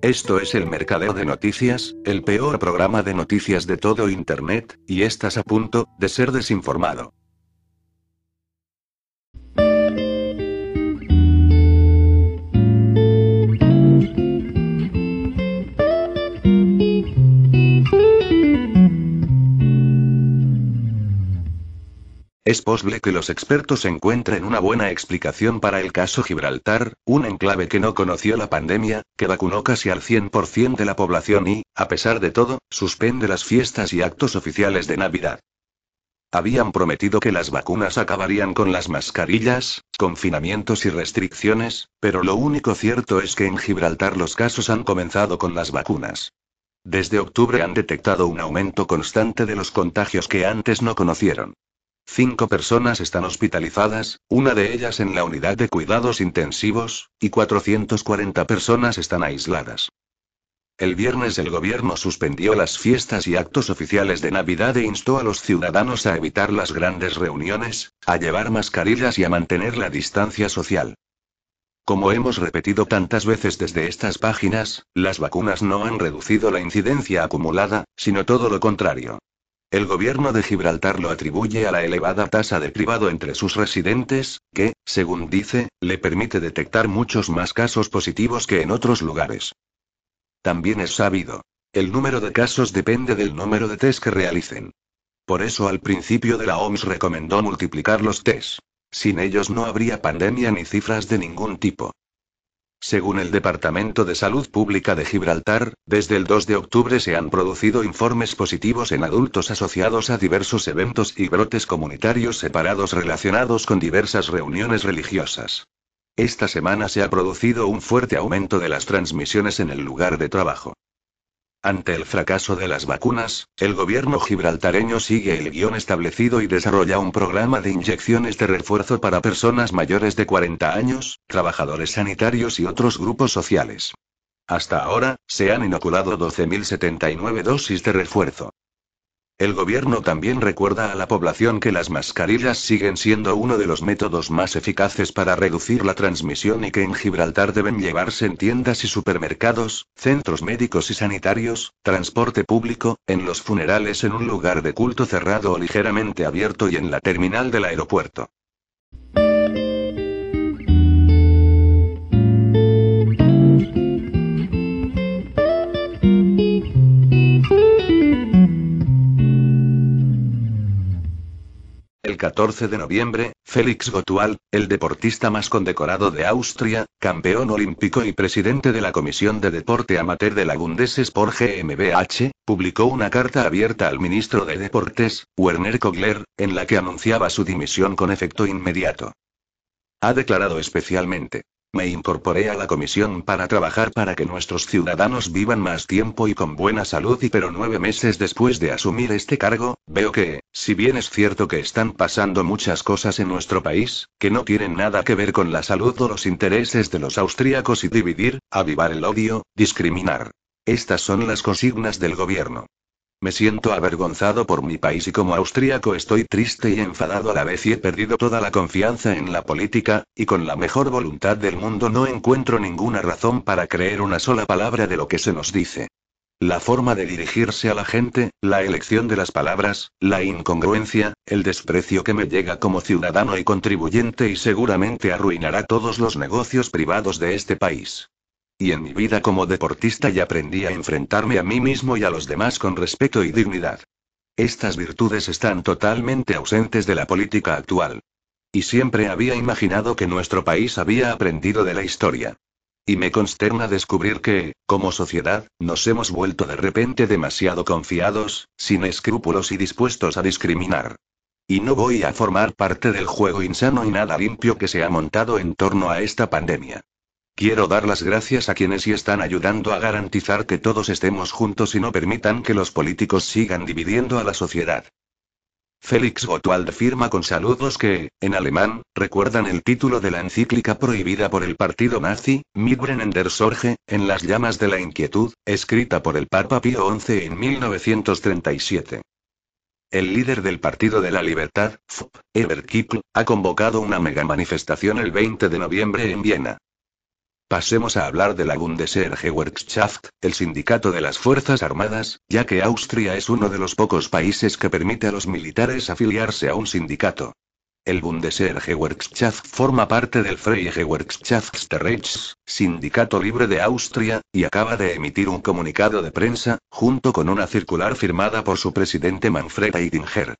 Esto es el Mercadeo de Noticias, el peor programa de noticias de todo Internet, y estás a punto de ser desinformado. Es posible que los expertos encuentren una buena explicación para el caso Gibraltar, un enclave que no conoció la pandemia, que vacunó casi al 100% de la población y, a pesar de todo, suspende las fiestas y actos oficiales de Navidad. Habían prometido que las vacunas acabarían con las mascarillas, confinamientos y restricciones, pero lo único cierto es que en Gibraltar los casos han comenzado con las vacunas. Desde octubre han detectado un aumento constante de los contagios que antes no conocieron. Cinco personas están hospitalizadas, una de ellas en la unidad de cuidados intensivos, y 440 personas están aisladas. El viernes el gobierno suspendió las fiestas y actos oficiales de Navidad e instó a los ciudadanos a evitar las grandes reuniones, a llevar mascarillas y a mantener la distancia social. Como hemos repetido tantas veces desde estas páginas, las vacunas no han reducido la incidencia acumulada, sino todo lo contrario. El gobierno de Gibraltar lo atribuye a la elevada tasa de privado entre sus residentes, que, según dice, le permite detectar muchos más casos positivos que en otros lugares. También es sabido. El número de casos depende del número de test que realicen. Por eso al principio de la OMS recomendó multiplicar los test. Sin ellos no habría pandemia ni cifras de ningún tipo. Según el Departamento de Salud Pública de Gibraltar, desde el 2 de octubre se han producido informes positivos en adultos asociados a diversos eventos y brotes comunitarios separados relacionados con diversas reuniones religiosas. Esta semana se ha producido un fuerte aumento de las transmisiones en el lugar de trabajo. Ante el fracaso de las vacunas, el gobierno gibraltareño sigue el guion establecido y desarrolla un programa de inyecciones de refuerzo para personas mayores de 40 años, trabajadores sanitarios y otros grupos sociales. Hasta ahora, se han inoculado 12.079 dosis de refuerzo. El gobierno también recuerda a la población que las mascarillas siguen siendo uno de los métodos más eficaces para reducir la transmisión y que en Gibraltar deben llevarse en tiendas y supermercados, centros médicos y sanitarios, transporte público, en los funerales en un lugar de culto cerrado o ligeramente abierto y en la terminal del aeropuerto. 14 de noviembre, Félix Gotual, el deportista más condecorado de Austria, campeón olímpico y presidente de la Comisión de Deporte Amateur de la Bundessport GmbH, publicó una carta abierta al ministro de Deportes, Werner Kogler, en la que anunciaba su dimisión con efecto inmediato. Ha declarado especialmente, me incorporé a la comisión para trabajar para que nuestros ciudadanos vivan más tiempo y con buena salud y pero nueve meses después de asumir este cargo, veo que, si bien es cierto que están pasando muchas cosas en nuestro país, que no tienen nada que ver con la salud o los intereses de los austríacos y dividir, avivar el odio, discriminar. Estas son las consignas del gobierno. Me siento avergonzado por mi país y como austríaco estoy triste y enfadado a la vez y he perdido toda la confianza en la política, y con la mejor voluntad del mundo no encuentro ninguna razón para creer una sola palabra de lo que se nos dice. La forma de dirigirse a la gente, la elección de las palabras, la incongruencia, el desprecio que me llega como ciudadano y contribuyente y seguramente arruinará todos los negocios privados de este país. Y en mi vida como deportista ya aprendí a enfrentarme a mí mismo y a los demás con respeto y dignidad. Estas virtudes están totalmente ausentes de la política actual. Y siempre había imaginado que nuestro país había aprendido de la historia. Y me consterna descubrir que, como sociedad, nos hemos vuelto de repente demasiado confiados, sin escrúpulos y dispuestos a discriminar. Y no voy a formar parte del juego insano y nada limpio que se ha montado en torno a esta pandemia. Quiero dar las gracias a quienes sí están ayudando a garantizar que todos estemos juntos y no permitan que los políticos sigan dividiendo a la sociedad. Félix Gottwald firma con saludos que, en alemán, recuerdan el título de la encíclica prohibida por el partido nazi, Mitbrennen der Sorge, en las llamas de la inquietud, escrita por el Papa Pío XI en 1937. El líder del Partido de la Libertad, FUP, Eber Kippel, ha convocado una mega manifestación el 20 de noviembre en Viena. Pasemos a hablar de la Bundeswehrgewerkschaft, el sindicato de las Fuerzas Armadas, ya que Austria es uno de los pocos países que permite a los militares afiliarse a un sindicato. El Bundeswehrgewerkschaft forma parte del Freie Gewerkschaftsrechts, sindicato libre de Austria, y acaba de emitir un comunicado de prensa, junto con una circular firmada por su presidente Manfred Eidinger.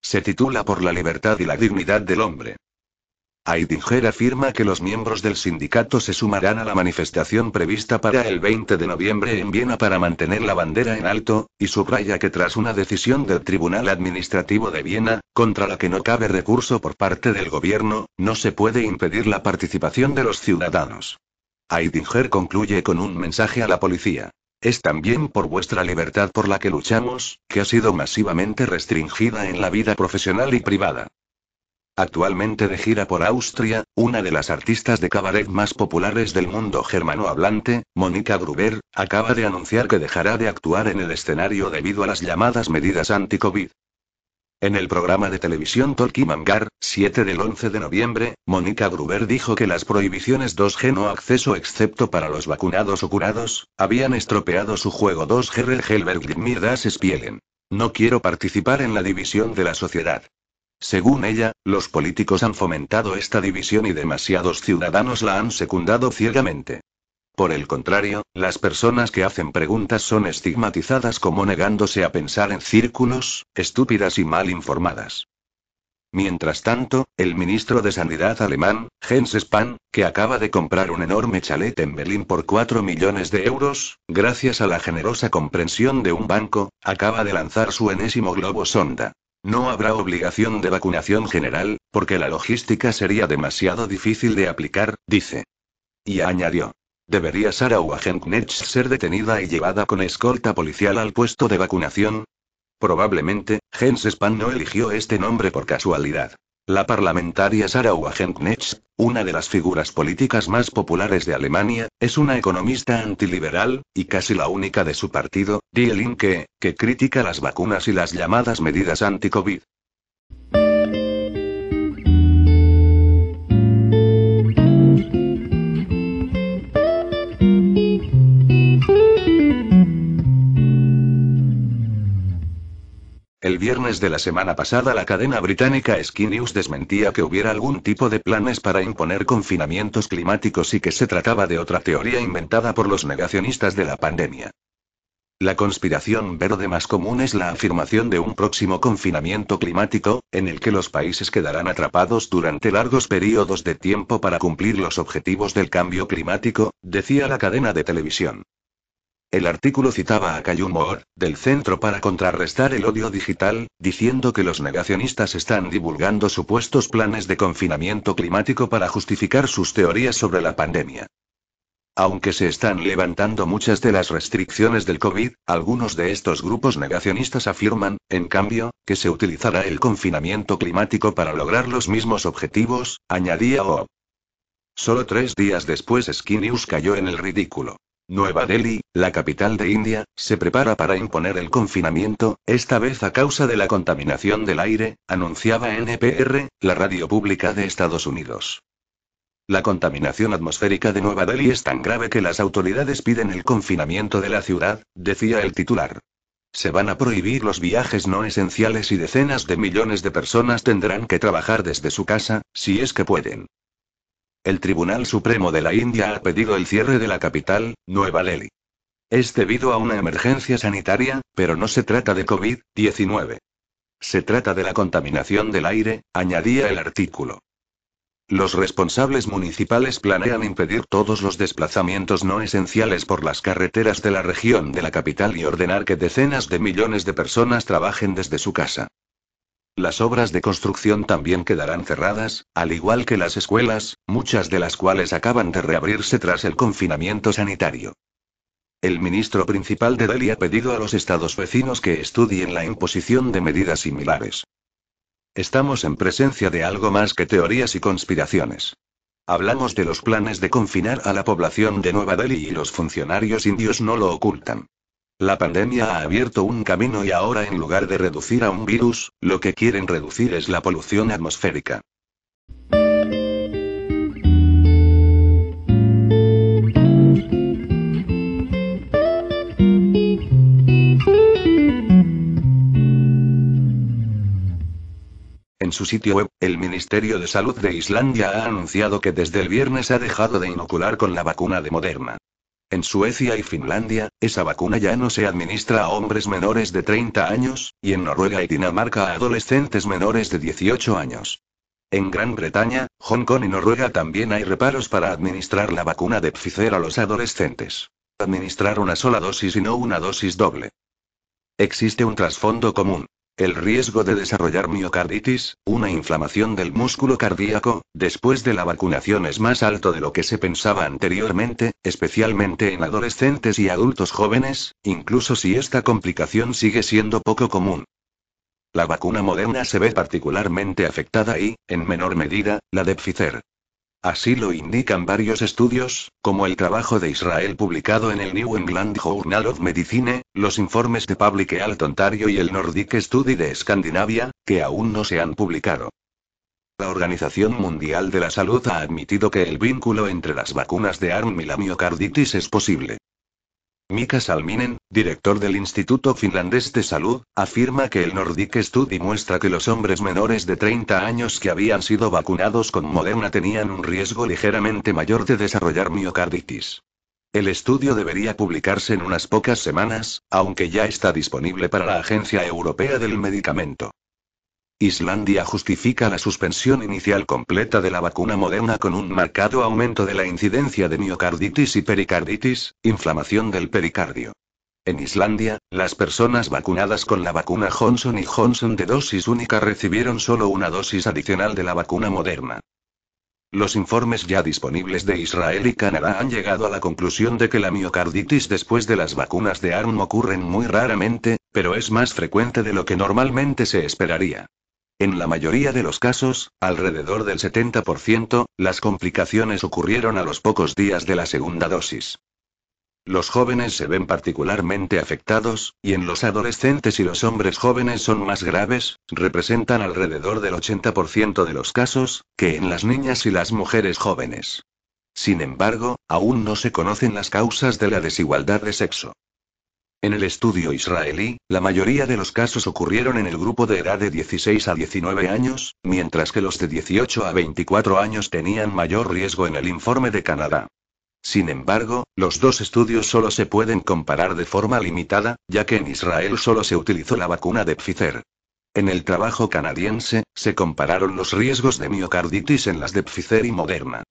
Se titula Por la libertad y la dignidad del hombre. Aidinger afirma que los miembros del sindicato se sumarán a la manifestación prevista para el 20 de noviembre en Viena para mantener la bandera en alto, y subraya que tras una decisión del Tribunal Administrativo de Viena, contra la que no cabe recurso por parte del gobierno, no se puede impedir la participación de los ciudadanos. Aidinger concluye con un mensaje a la policía. Es también por vuestra libertad por la que luchamos, que ha sido masivamente restringida en la vida profesional y privada. Actualmente de gira por Austria, una de las artistas de cabaret más populares del mundo germanohablante, Mónica Gruber, acaba de anunciar que dejará de actuar en el escenario debido a las llamadas medidas anti-COVID. En el programa de televisión Talkie Mangar, 7 del 11 de noviembre, Mónica Gruber dijo que las prohibiciones 2G no acceso excepto para los vacunados o curados, habían estropeado su juego 2G Helberg Mirdas Spielen. No quiero participar en la división de la sociedad. Según ella, los políticos han fomentado esta división y demasiados ciudadanos la han secundado ciegamente. Por el contrario, las personas que hacen preguntas son estigmatizadas como negándose a pensar en círculos, estúpidas y mal informadas. Mientras tanto, el ministro de Sanidad alemán, Jens Spahn, que acaba de comprar un enorme chalet en Berlín por 4 millones de euros, gracias a la generosa comprensión de un banco, acaba de lanzar su enésimo globo sonda. No habrá obligación de vacunación general, porque la logística sería demasiado difícil de aplicar, dice. Y añadió. ¿Debería Sarah Wagenknecht ser detenida y llevada con escolta policial al puesto de vacunación? Probablemente, Jens Spahn no eligió este nombre por casualidad. La parlamentaria Sarah Wagenknecht, una de las figuras políticas más populares de Alemania, es una economista antiliberal, y casi la única de su partido, Die Linke, que critica las vacunas y las llamadas medidas anti-COVID. El viernes de la semana pasada la cadena británica Sky News desmentía que hubiera algún tipo de planes para imponer confinamientos climáticos y que se trataba de otra teoría inventada por los negacionistas de la pandemia. La conspiración verde más común es la afirmación de un próximo confinamiento climático, en el que los países quedarán atrapados durante largos periodos de tiempo para cumplir los objetivos del cambio climático, decía la cadena de televisión. El artículo citaba a Callum Moore, del Centro para Contrarrestar el Odio Digital, diciendo que los negacionistas están divulgando supuestos planes de confinamiento climático para justificar sus teorías sobre la pandemia. Aunque se están levantando muchas de las restricciones del COVID, algunos de estos grupos negacionistas afirman, en cambio, que se utilizará el confinamiento climático para lograr los mismos objetivos, añadía O. Solo tres días después Sky News cayó en el ridículo. Nueva Delhi, la capital de India, se prepara para imponer el confinamiento, esta vez a causa de la contaminación del aire, anunciaba NPR, la radio pública de Estados Unidos. La contaminación atmosférica de Nueva Delhi es tan grave que las autoridades piden el confinamiento de la ciudad, decía el titular. Se van a prohibir los viajes no esenciales y decenas de millones de personas tendrán que trabajar desde su casa, si es que pueden. El Tribunal Supremo de la India ha pedido el cierre de la capital, Nueva Delhi. Es debido a una emergencia sanitaria, pero no se trata de COVID-19. Se trata de la contaminación del aire, añadía el artículo. Los responsables municipales planean impedir todos los desplazamientos no esenciales por las carreteras de la región de la capital y ordenar que decenas de millones de personas trabajen desde su casa. Las obras de construcción también quedarán cerradas, al igual que las escuelas, muchas de las cuales acaban de reabrirse tras el confinamiento sanitario. El ministro principal de Delhi ha pedido a los estados vecinos que estudien la imposición de medidas similares. Estamos en presencia de algo más que teorías y conspiraciones. Hablamos de los planes de confinar a la población de Nueva Delhi y los funcionarios indios no lo ocultan. La pandemia ha abierto un camino y ahora en lugar de reducir a un virus, lo que quieren reducir es la polución atmosférica. En su sitio web, el Ministerio de Salud de Islandia ha anunciado que desde el viernes ha dejado de inocular con la vacuna de Moderna. En Suecia y Finlandia, esa vacuna ya no se administra a hombres menores de 30 años, y en Noruega y Dinamarca a adolescentes menores de 18 años. En Gran Bretaña, Hong Kong y Noruega también hay reparos para administrar la vacuna de Pfizer a los adolescentes. Administrar una sola dosis y no una dosis doble. Existe un trasfondo común. El riesgo de desarrollar miocarditis, una inflamación del músculo cardíaco, después de la vacunación es más alto de lo que se pensaba anteriormente, especialmente en adolescentes y adultos jóvenes, incluso si esta complicación sigue siendo poco común. La vacuna moderna se ve particularmente afectada y, en menor medida, la de Pfizer. Así lo indican varios estudios, como el trabajo de Israel publicado en el New England Journal of Medicine, los informes de Public Health Ontario y el Nordic Study de Escandinavia, que aún no se han publicado. La Organización Mundial de la Salud ha admitido que el vínculo entre las vacunas de ARM y la miocarditis es posible. Mika Salminen, director del Instituto Finlandés de Salud, afirma que el Nordic Study muestra que los hombres menores de 30 años que habían sido vacunados con Moderna tenían un riesgo ligeramente mayor de desarrollar miocarditis. El estudio debería publicarse en unas pocas semanas, aunque ya está disponible para la Agencia Europea del Medicamento. Islandia justifica la suspensión inicial completa de la vacuna moderna con un marcado aumento de la incidencia de miocarditis y pericarditis, inflamación del pericardio. En Islandia, las personas vacunadas con la vacuna Johnson y Johnson de dosis única recibieron solo una dosis adicional de la vacuna moderna. Los informes ya disponibles de Israel y Canadá han llegado a la conclusión de que la miocarditis después de las vacunas de ARM ocurren muy raramente, pero es más frecuente de lo que normalmente se esperaría. En la mayoría de los casos, alrededor del 70%, las complicaciones ocurrieron a los pocos días de la segunda dosis. Los jóvenes se ven particularmente afectados, y en los adolescentes y los hombres jóvenes son más graves, representan alrededor del 80% de los casos, que en las niñas y las mujeres jóvenes. Sin embargo, aún no se conocen las causas de la desigualdad de sexo. En el estudio israelí, la mayoría de los casos ocurrieron en el grupo de edad de 16 a 19 años, mientras que los de 18 a 24 años tenían mayor riesgo en el informe de Canadá. Sin embargo, los dos estudios solo se pueden comparar de forma limitada, ya que en Israel solo se utilizó la vacuna de Pfizer. En el trabajo canadiense, se compararon los riesgos de miocarditis en las de Pfizer y Moderna.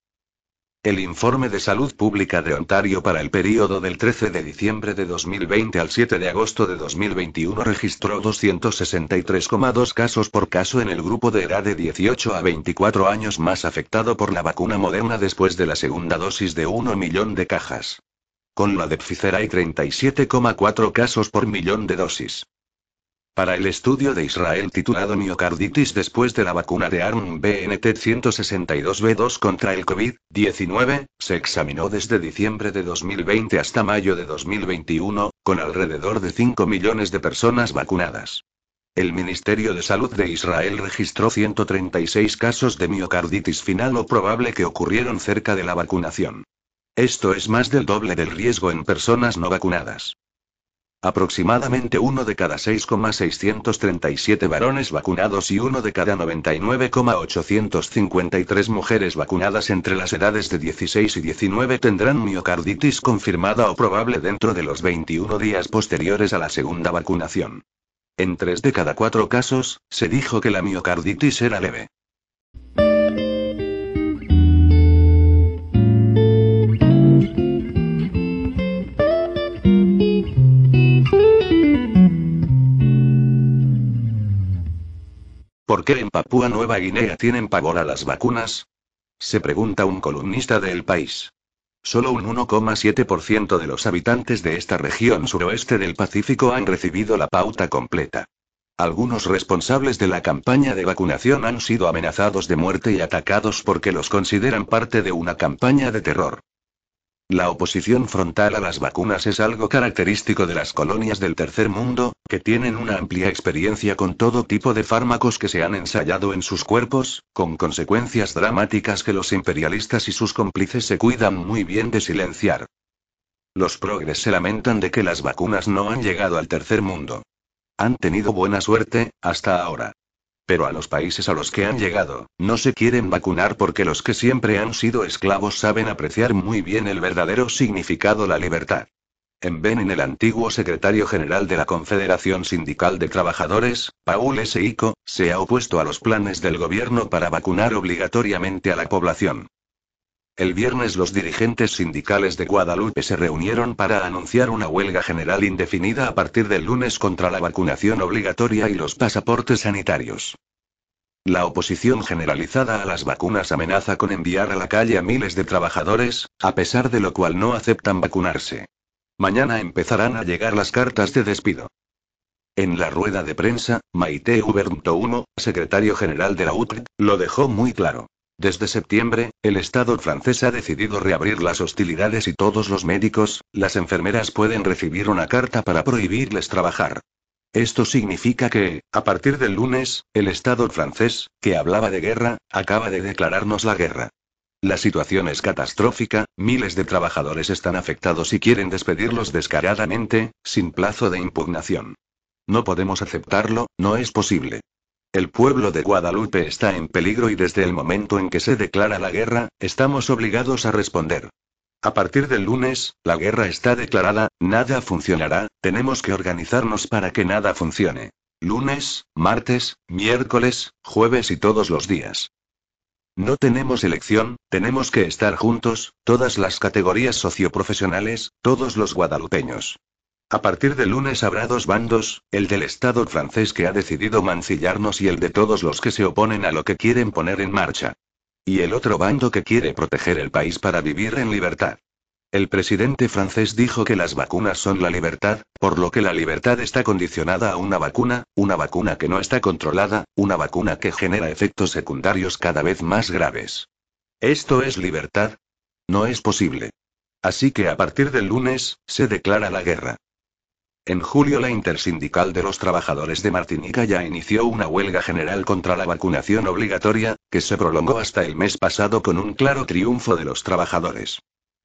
El informe de salud pública de Ontario para el período del 13 de diciembre de 2020 al 7 de agosto de 2021 registró 263,2 casos por caso en el grupo de edad de 18 a 24 años más afectado por la vacuna moderna después de la segunda dosis de 1 millón de cajas. Con la de Pfizer hay 37,4 casos por millón de dosis. Para el estudio de Israel titulado Miocarditis después de la vacuna de ARM BNT 162B2 contra el COVID-19, se examinó desde diciembre de 2020 hasta mayo de 2021, con alrededor de 5 millones de personas vacunadas. El Ministerio de Salud de Israel registró 136 casos de miocarditis final o probable que ocurrieron cerca de la vacunación. Esto es más del doble del riesgo en personas no vacunadas. Aproximadamente uno de cada 6,637 varones vacunados y uno de cada 99,853 mujeres vacunadas entre las edades de 16 y 19 tendrán miocarditis confirmada o probable dentro de los 21 días posteriores a la segunda vacunación. En tres de cada cuatro casos, se dijo que la miocarditis era leve. ¿Por qué en Papúa Nueva Guinea tienen pavor a las vacunas? Se pregunta un columnista de El País. Solo un 1,7% de los habitantes de esta región suroeste del Pacífico han recibido la pauta completa. Algunos responsables de la campaña de vacunación han sido amenazados de muerte y atacados porque los consideran parte de una campaña de terror. La oposición frontal a las vacunas es algo característico de las colonias del tercer mundo, que tienen una amplia experiencia con todo tipo de fármacos que se han ensayado en sus cuerpos, con consecuencias dramáticas que los imperialistas y sus cómplices se cuidan muy bien de silenciar. Los progres se lamentan de que las vacunas no han llegado al tercer mundo. Han tenido buena suerte, hasta ahora. Pero a los países a los que han llegado, no se quieren vacunar porque los que siempre han sido esclavos saben apreciar muy bien el verdadero significado la libertad. En Benin el antiguo secretario general de la Confederación Sindical de Trabajadores, Paul S. Ico, se ha opuesto a los planes del gobierno para vacunar obligatoriamente a la población. El viernes los dirigentes sindicales de Guadalupe se reunieron para anunciar una huelga general indefinida a partir del lunes contra la vacunación obligatoria y los pasaportes sanitarios. La oposición generalizada a las vacunas amenaza con enviar a la calle a miles de trabajadores, a pesar de lo cual no aceptan vacunarse. Mañana empezarán a llegar las cartas de despido. En la rueda de prensa, Maite Huberto secretario general de la UTRED, lo dejó muy claro. Desde septiembre, el Estado francés ha decidido reabrir las hostilidades y todos los médicos, las enfermeras pueden recibir una carta para prohibirles trabajar. Esto significa que, a partir del lunes, el Estado francés, que hablaba de guerra, acaba de declararnos la guerra. La situación es catastrófica, miles de trabajadores están afectados y quieren despedirlos descaradamente, sin plazo de impugnación. No podemos aceptarlo, no es posible. El pueblo de Guadalupe está en peligro y desde el momento en que se declara la guerra, estamos obligados a responder. A partir del lunes, la guerra está declarada, nada funcionará, tenemos que organizarnos para que nada funcione. Lunes, martes, miércoles, jueves y todos los días. No tenemos elección, tenemos que estar juntos, todas las categorías socioprofesionales, todos los guadalupeños. A partir de lunes habrá dos bandos, el del Estado francés que ha decidido mancillarnos y el de todos los que se oponen a lo que quieren poner en marcha. Y el otro bando que quiere proteger el país para vivir en libertad. El presidente francés dijo que las vacunas son la libertad, por lo que la libertad está condicionada a una vacuna, una vacuna que no está controlada, una vacuna que genera efectos secundarios cada vez más graves. ¿Esto es libertad? No es posible. Así que a partir del lunes, se declara la guerra. En julio la Intersindical de los Trabajadores de Martinica ya inició una huelga general contra la vacunación obligatoria, que se prolongó hasta el mes pasado con un claro triunfo de los trabajadores.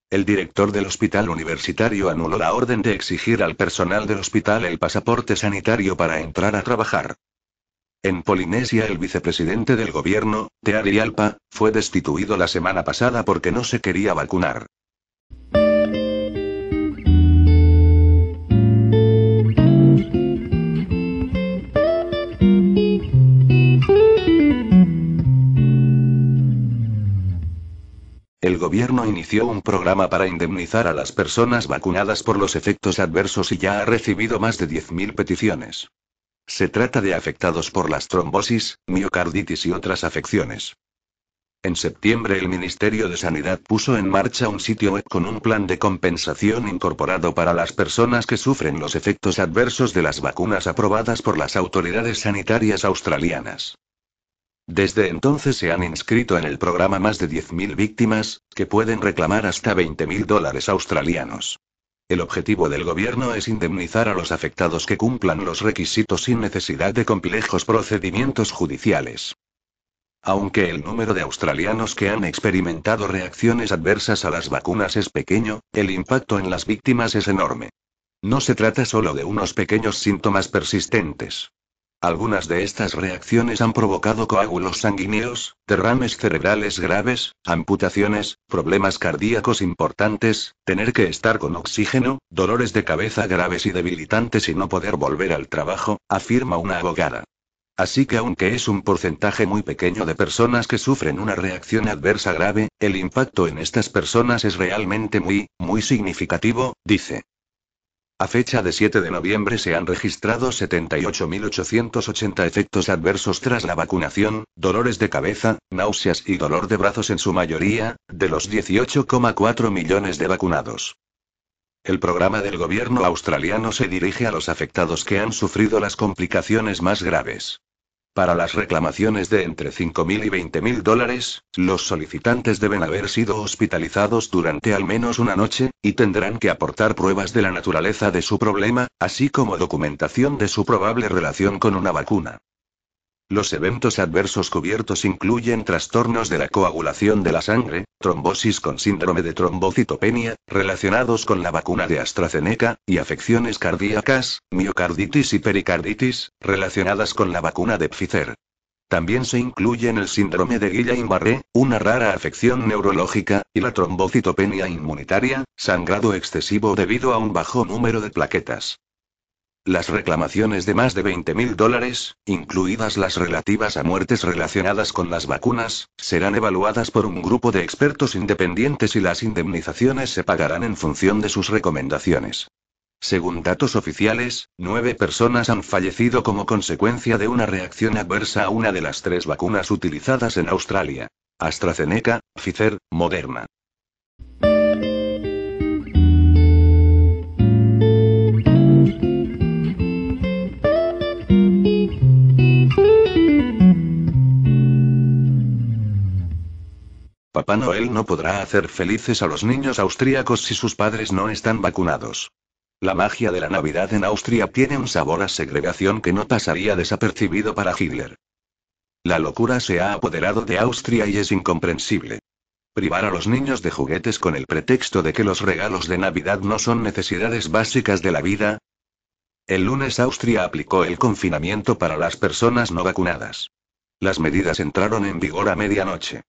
El director del hospital universitario anuló la orden de exigir al personal del hospital el pasaporte sanitario para entrar a trabajar. En Polinesia el vicepresidente del gobierno, Teari Alpa, fue destituido la semana pasada porque no se quería vacunar. El gobierno inició un programa para indemnizar a las personas vacunadas por los efectos adversos y ya ha recibido más de 10.000 peticiones. Se trata de afectados por las trombosis, miocarditis y otras afecciones. En septiembre el Ministerio de Sanidad puso en marcha un sitio web con un plan de compensación incorporado para las personas que sufren los efectos adversos de las vacunas aprobadas por las autoridades sanitarias australianas. Desde entonces se han inscrito en el programa más de 10.000 víctimas, que pueden reclamar hasta 20.000 dólares australianos. El objetivo del gobierno es indemnizar a los afectados que cumplan los requisitos sin necesidad de complejos procedimientos judiciales. Aunque el número de australianos que han experimentado reacciones adversas a las vacunas es pequeño, el impacto en las víctimas es enorme. No se trata solo de unos pequeños síntomas persistentes. Algunas de estas reacciones han provocado coágulos sanguíneos, derrames cerebrales graves, amputaciones, problemas cardíacos importantes, tener que estar con oxígeno, dolores de cabeza graves y debilitantes y no poder volver al trabajo, afirma una abogada. Así que aunque es un porcentaje muy pequeño de personas que sufren una reacción adversa grave, el impacto en estas personas es realmente muy, muy significativo, dice. A fecha de 7 de noviembre se han registrado 78.880 efectos adversos tras la vacunación, dolores de cabeza, náuseas y dolor de brazos en su mayoría, de los 18,4 millones de vacunados. El programa del gobierno australiano se dirige a los afectados que han sufrido las complicaciones más graves. Para las reclamaciones de entre 5.000 y 20.000 dólares, los solicitantes deben haber sido hospitalizados durante al menos una noche, y tendrán que aportar pruebas de la naturaleza de su problema, así como documentación de su probable relación con una vacuna. Los eventos adversos cubiertos incluyen trastornos de la coagulación de la sangre, trombosis con síndrome de trombocitopenia, relacionados con la vacuna de AstraZeneca, y afecciones cardíacas, miocarditis y pericarditis, relacionadas con la vacuna de Pfizer. También se incluyen el síndrome de Guillain-Barré, una rara afección neurológica, y la trombocitopenia inmunitaria, sangrado excesivo debido a un bajo número de plaquetas. Las reclamaciones de más de 20.000 dólares, incluidas las relativas a muertes relacionadas con las vacunas, serán evaluadas por un grupo de expertos independientes y las indemnizaciones se pagarán en función de sus recomendaciones. Según datos oficiales, nueve personas han fallecido como consecuencia de una reacción adversa a una de las tres vacunas utilizadas en Australia. AstraZeneca, Pfizer, Moderna. Papá Noel no podrá hacer felices a los niños austríacos si sus padres no están vacunados. La magia de la Navidad en Austria tiene un sabor a segregación que no pasaría desapercibido para Hitler. La locura se ha apoderado de Austria y es incomprensible. Privar a los niños de juguetes con el pretexto de que los regalos de Navidad no son necesidades básicas de la vida. El lunes Austria aplicó el confinamiento para las personas no vacunadas. Las medidas entraron en vigor a medianoche.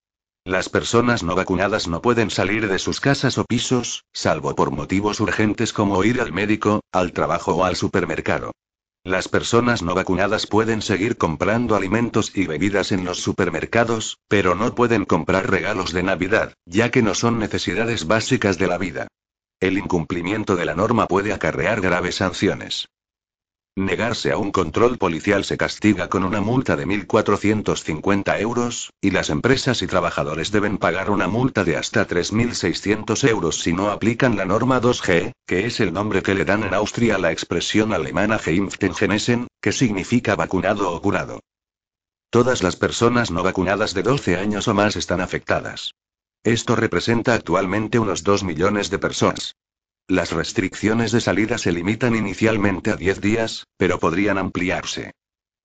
Las personas no vacunadas no pueden salir de sus casas o pisos, salvo por motivos urgentes como ir al médico, al trabajo o al supermercado. Las personas no vacunadas pueden seguir comprando alimentos y bebidas en los supermercados, pero no pueden comprar regalos de Navidad, ya que no son necesidades básicas de la vida. El incumplimiento de la norma puede acarrear graves sanciones. Negarse a un control policial se castiga con una multa de 1.450 euros, y las empresas y trabajadores deben pagar una multa de hasta 3.600 euros si no aplican la norma 2G, que es el nombre que le dan en Austria a la expresión alemana Geimpften genesen, que significa vacunado o curado. Todas las personas no vacunadas de 12 años o más están afectadas. Esto representa actualmente unos 2 millones de personas. Las restricciones de salida se limitan inicialmente a 10 días, pero podrían ampliarse.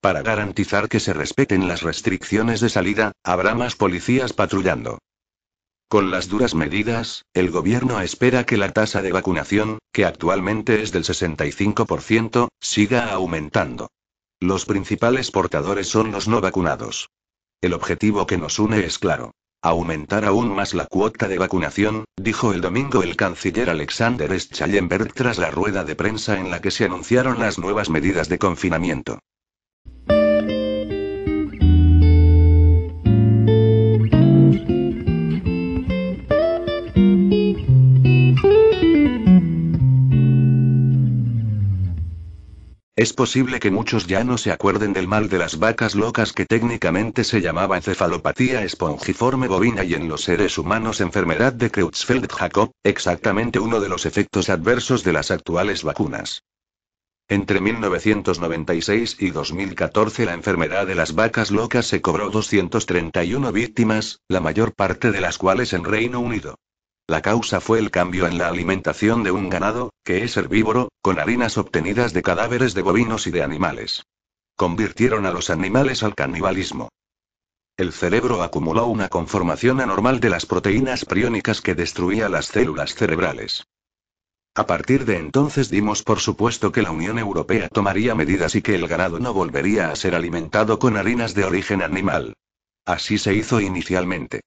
Para garantizar que se respeten las restricciones de salida, habrá más policías patrullando. Con las duras medidas, el gobierno espera que la tasa de vacunación, que actualmente es del 65%, siga aumentando. Los principales portadores son los no vacunados. El objetivo que nos une es claro. Aumentar aún más la cuota de vacunación, dijo el domingo el canciller Alexander Schallenberg tras la rueda de prensa en la que se anunciaron las nuevas medidas de confinamiento. Es posible que muchos ya no se acuerden del mal de las vacas locas que técnicamente se llamaba encefalopatía espongiforme bovina y en los seres humanos enfermedad de Creutzfeldt-Jakob, exactamente uno de los efectos adversos de las actuales vacunas. Entre 1996 y 2014 la enfermedad de las vacas locas se cobró 231 víctimas, la mayor parte de las cuales en Reino Unido. La causa fue el cambio en la alimentación de un ganado, que es herbívoro, con harinas obtenidas de cadáveres de bovinos y de animales. Convirtieron a los animales al canibalismo. El cerebro acumuló una conformación anormal de las proteínas priónicas que destruía las células cerebrales. A partir de entonces dimos por supuesto que la Unión Europea tomaría medidas y que el ganado no volvería a ser alimentado con harinas de origen animal. Así se hizo inicialmente.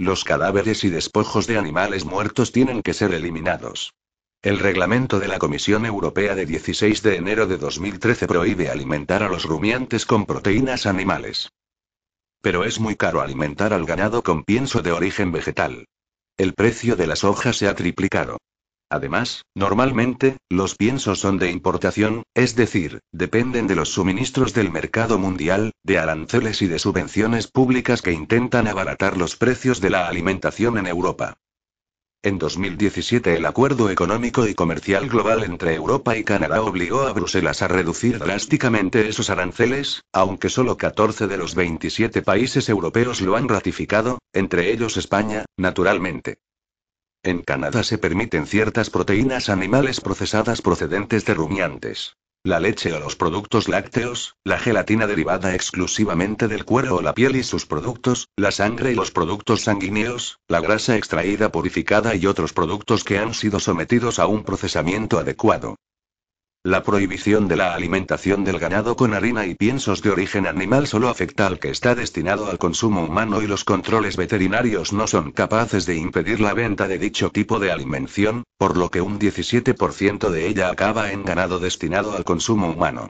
Los cadáveres y despojos de animales muertos tienen que ser eliminados. El reglamento de la Comisión Europea de 16 de enero de 2013 prohíbe alimentar a los rumiantes con proteínas animales. Pero es muy caro alimentar al ganado con pienso de origen vegetal. El precio de las hojas se ha triplicado. Además, normalmente, los piensos son de importación, es decir, dependen de los suministros del mercado mundial, de aranceles y de subvenciones públicas que intentan abaratar los precios de la alimentación en Europa. En 2017 el Acuerdo Económico y Comercial Global entre Europa y Canadá obligó a Bruselas a reducir drásticamente esos aranceles, aunque solo 14 de los 27 países europeos lo han ratificado, entre ellos España, naturalmente. En Canadá se permiten ciertas proteínas animales procesadas procedentes de rumiantes. La leche o los productos lácteos, la gelatina derivada exclusivamente del cuero o la piel y sus productos, la sangre y los productos sanguíneos, la grasa extraída purificada y otros productos que han sido sometidos a un procesamiento adecuado. La prohibición de la alimentación del ganado con harina y piensos de origen animal solo afecta al que está destinado al consumo humano y los controles veterinarios no son capaces de impedir la venta de dicho tipo de alimentación, por lo que un 17% de ella acaba en ganado destinado al consumo humano.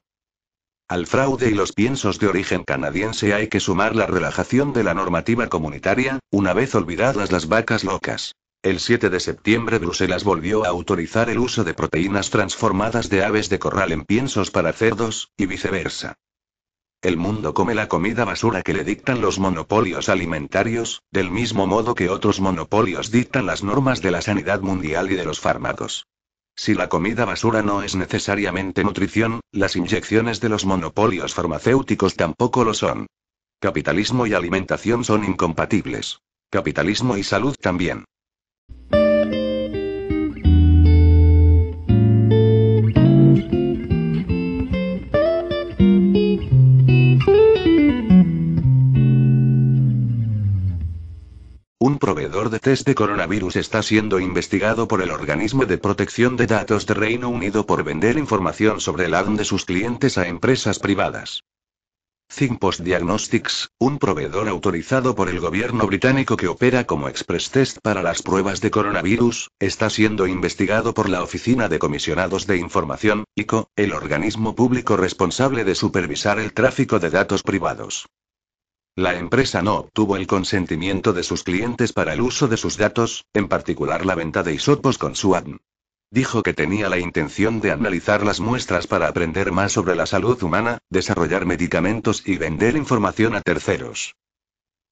Al fraude y los piensos de origen canadiense hay que sumar la relajación de la normativa comunitaria, una vez olvidadas las vacas locas. El 7 de septiembre Bruselas volvió a autorizar el uso de proteínas transformadas de aves de corral en piensos para cerdos, y viceversa. El mundo come la comida basura que le dictan los monopolios alimentarios, del mismo modo que otros monopolios dictan las normas de la sanidad mundial y de los fármacos. Si la comida basura no es necesariamente nutrición, las inyecciones de los monopolios farmacéuticos tampoco lo son. Capitalismo y alimentación son incompatibles. Capitalismo y salud también. Un proveedor de test de coronavirus está siendo investigado por el Organismo de Protección de Datos de Reino Unido por vender información sobre el ADN de sus clientes a empresas privadas. ThinkPost Diagnostics, un proveedor autorizado por el gobierno británico que opera como Express Test para las pruebas de coronavirus, está siendo investigado por la Oficina de Comisionados de Información, ICO, el organismo público responsable de supervisar el tráfico de datos privados. La empresa no obtuvo el consentimiento de sus clientes para el uso de sus datos, en particular la venta de isopos con su ADN. Dijo que tenía la intención de analizar las muestras para aprender más sobre la salud humana, desarrollar medicamentos y vender información a terceros.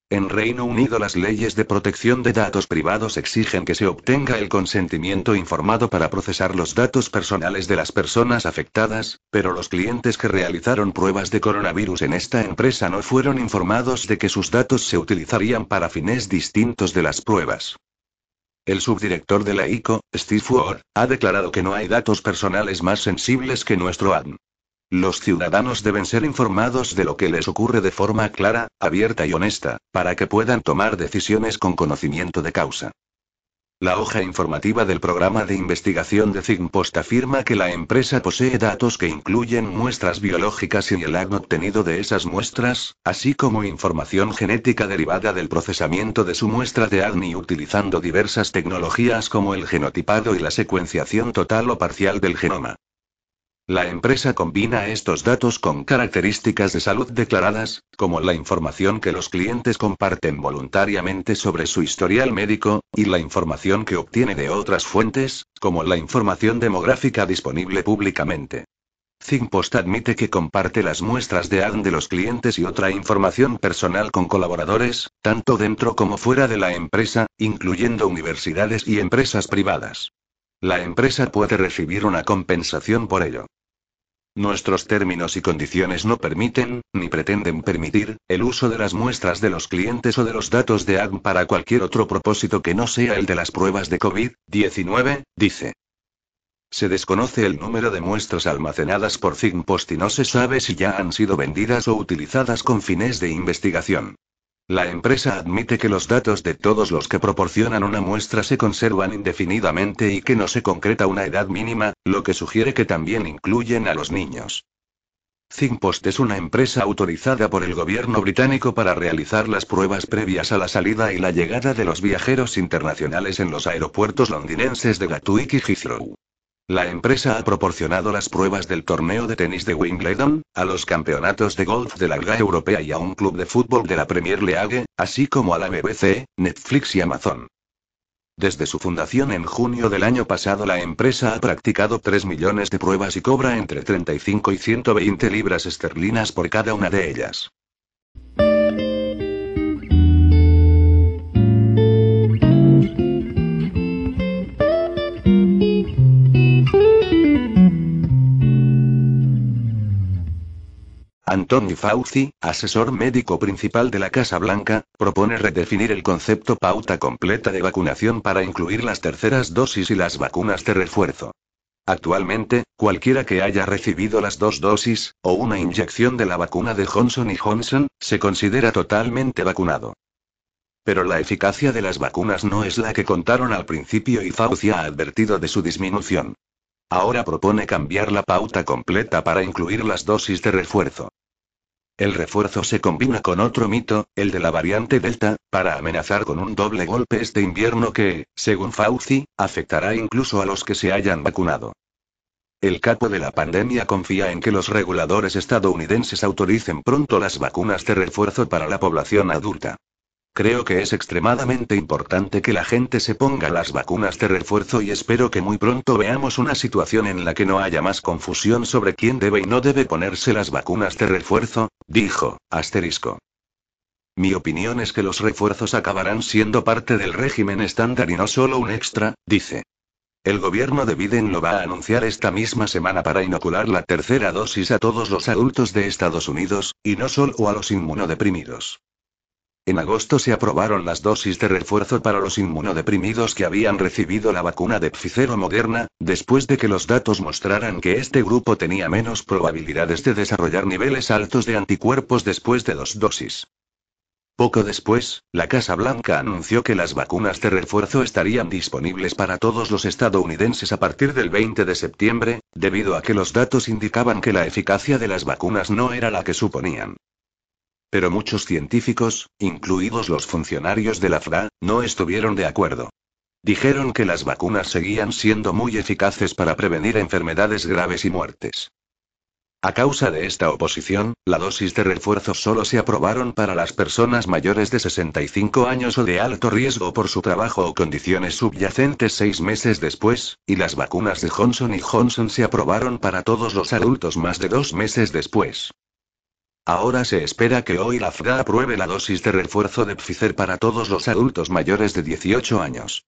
En Reino Unido las leyes de protección de datos privados exigen que se obtenga el consentimiento informado para procesar los datos personales de las personas afectadas, pero los clientes que realizaron pruebas de coronavirus en esta empresa no fueron informados de que sus datos se utilizarían para fines distintos de las pruebas. El subdirector de la ICO, Steve Ford, ha declarado que no hay datos personales más sensibles que nuestro ADN. Los ciudadanos deben ser informados de lo que les ocurre de forma clara, abierta y honesta, para que puedan tomar decisiones con conocimiento de causa. La hoja informativa del programa de investigación de Thinkpost afirma que la empresa posee datos que incluyen muestras biológicas y el ADN obtenido de esas muestras, así como información genética derivada del procesamiento de su muestra de ADN utilizando diversas tecnologías como el genotipado y la secuenciación total o parcial del genoma. La empresa combina estos datos con características de salud declaradas, como la información que los clientes comparten voluntariamente sobre su historial médico, y la información que obtiene de otras fuentes, como la información demográfica disponible públicamente. ThinkPost admite que comparte las muestras de ADN de los clientes y otra información personal con colaboradores, tanto dentro como fuera de la empresa, incluyendo universidades y empresas privadas. La empresa puede recibir una compensación por ello. Nuestros términos y condiciones no permiten, ni pretenden permitir, el uso de las muestras de los clientes o de los datos de ADN para cualquier otro propósito que no sea el de las pruebas de COVID-19, dice. Se desconoce el número de muestras almacenadas por ThinkPost y no se sabe si ya han sido vendidas o utilizadas con fines de investigación. La empresa admite que los datos de todos los que proporcionan una muestra se conservan indefinidamente y que no se concreta una edad mínima, lo que sugiere que también incluyen a los niños. ThinkPost es una empresa autorizada por el gobierno británico para realizar las pruebas previas a la salida y la llegada de los viajeros internacionales en los aeropuertos londinenses de Gatwick y Heathrow. La empresa ha proporcionado las pruebas del torneo de tenis de Wimbledon, a los campeonatos de golf de la Liga Europea y a un club de fútbol de la Premier League, así como a la BBC, Netflix y Amazon. Desde su fundación en junio del año pasado la empresa ha practicado 3 millones de pruebas y cobra entre 35 y 120 libras esterlinas por cada una de ellas. Anthony Fauci, asesor médico principal de la Casa Blanca, propone redefinir el concepto pauta completa de vacunación para incluir las terceras dosis y las vacunas de refuerzo. Actualmente, cualquiera que haya recibido las dos dosis, o una inyección de la vacuna de Johnson Johnson, se considera totalmente vacunado. Pero la eficacia de las vacunas no es la que contaron al principio y Fauci ha advertido de su disminución. Ahora propone cambiar la pauta completa para incluir las dosis de refuerzo. El refuerzo se combina con otro mito, el de la variante Delta, para amenazar con un doble golpe este invierno que, según Fauci, afectará incluso a los que se hayan vacunado. El capo de la pandemia confía en que los reguladores estadounidenses autoricen pronto las vacunas de refuerzo para la población adulta. Creo que es extremadamente importante que la gente se ponga las vacunas de refuerzo y espero que muy pronto veamos una situación en la que no haya más confusión sobre quién debe y no debe ponerse las vacunas de refuerzo, dijo, asterisco. Mi opinión es que los refuerzos acabarán siendo parte del régimen estándar y no solo un extra, dice. El gobierno de Biden lo va a anunciar esta misma semana para inocular la tercera dosis a todos los adultos de Estados Unidos, y no solo a los inmunodeprimidos. En agosto se aprobaron las dosis de refuerzo para los inmunodeprimidos que habían recibido la vacuna de Pfizer o Moderna, después de que los datos mostraran que este grupo tenía menos probabilidades de desarrollar niveles altos de anticuerpos después de dos dosis. Poco después, la Casa Blanca anunció que las vacunas de refuerzo estarían disponibles para todos los estadounidenses a partir del 20 de septiembre, debido a que los datos indicaban que la eficacia de las vacunas no era la que suponían. Pero muchos científicos, incluidos los funcionarios de la FRA, no estuvieron de acuerdo. Dijeron que las vacunas seguían siendo muy eficaces para prevenir enfermedades graves y muertes. A causa de esta oposición, la dosis de refuerzo solo se aprobaron para las personas mayores de 65 años o de alto riesgo por su trabajo o condiciones subyacentes seis meses después, y las vacunas de Johnson y Johnson se aprobaron para todos los adultos más de dos meses después. Ahora se espera que hoy la FRA apruebe la dosis de refuerzo de Pfizer para todos los adultos mayores de 18 años.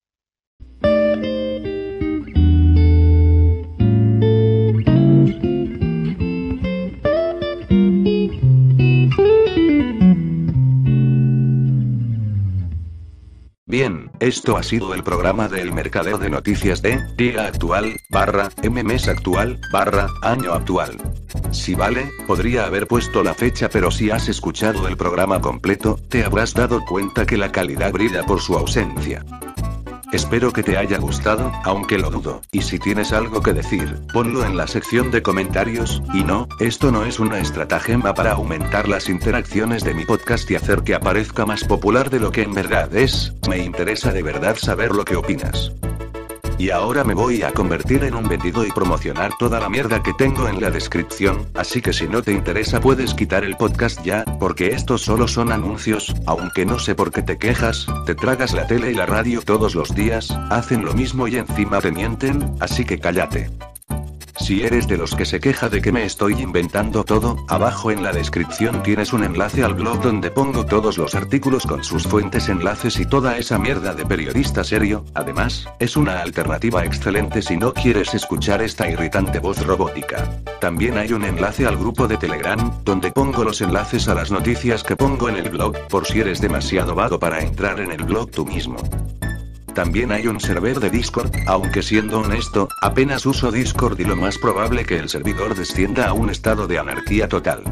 Bien, esto ha sido el programa del mercadeo de noticias de día actual, barra, mes actual, barra, año actual. Si vale, podría haber puesto la fecha pero si has escuchado el programa completo, te habrás dado cuenta que la calidad brilla por su ausencia. Espero que te haya gustado, aunque lo dudo, y si tienes algo que decir, ponlo en la sección de comentarios, y no, esto no es una estratagema para aumentar las interacciones de mi podcast y hacer que aparezca más popular de lo que en verdad es, me interesa de verdad saber lo que opinas. Y ahora me voy a convertir en un vendido y promocionar toda la mierda que tengo en la descripción, así que si no te interesa puedes quitar el podcast ya, porque estos solo son anuncios, aunque no sé por qué te quejas, te tragas la tele y la radio todos los días, hacen lo mismo y encima te mienten, así que cállate. Si eres de los que se queja de que me estoy inventando todo, abajo en la descripción tienes un enlace al blog donde pongo todos los artículos con sus fuentes, enlaces y toda esa mierda de periodista serio. Además, es una alternativa excelente si no quieres escuchar esta irritante voz robótica. También hay un enlace al grupo de Telegram, donde pongo los enlaces a las noticias que pongo en el blog, por si eres demasiado vago para entrar en el blog tú mismo. También hay un server de Discord, aunque siendo honesto, apenas uso Discord y lo más probable que el servidor descienda a un estado de anarquía total.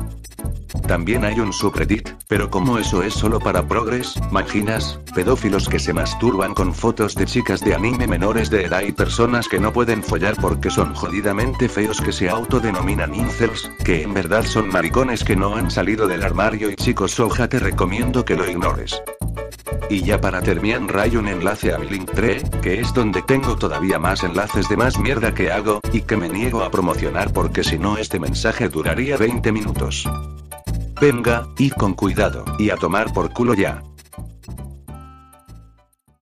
También hay un subreddit, pero como eso es solo para progres, maginas, pedófilos que se masturban con fotos de chicas de anime menores de edad y personas que no pueden follar porque son jodidamente feos que se autodenominan incels, que en verdad son maricones que no han salido del armario y chicos soja te recomiendo que lo ignores. Y ya para terminar hay un enlace a mi Linktree, que es donde tengo todavía más enlaces de más mierda que hago, y que me niego a promocionar porque si no este mensaje duraría 20 minutos. Venga, y con cuidado, y a tomar por culo ya.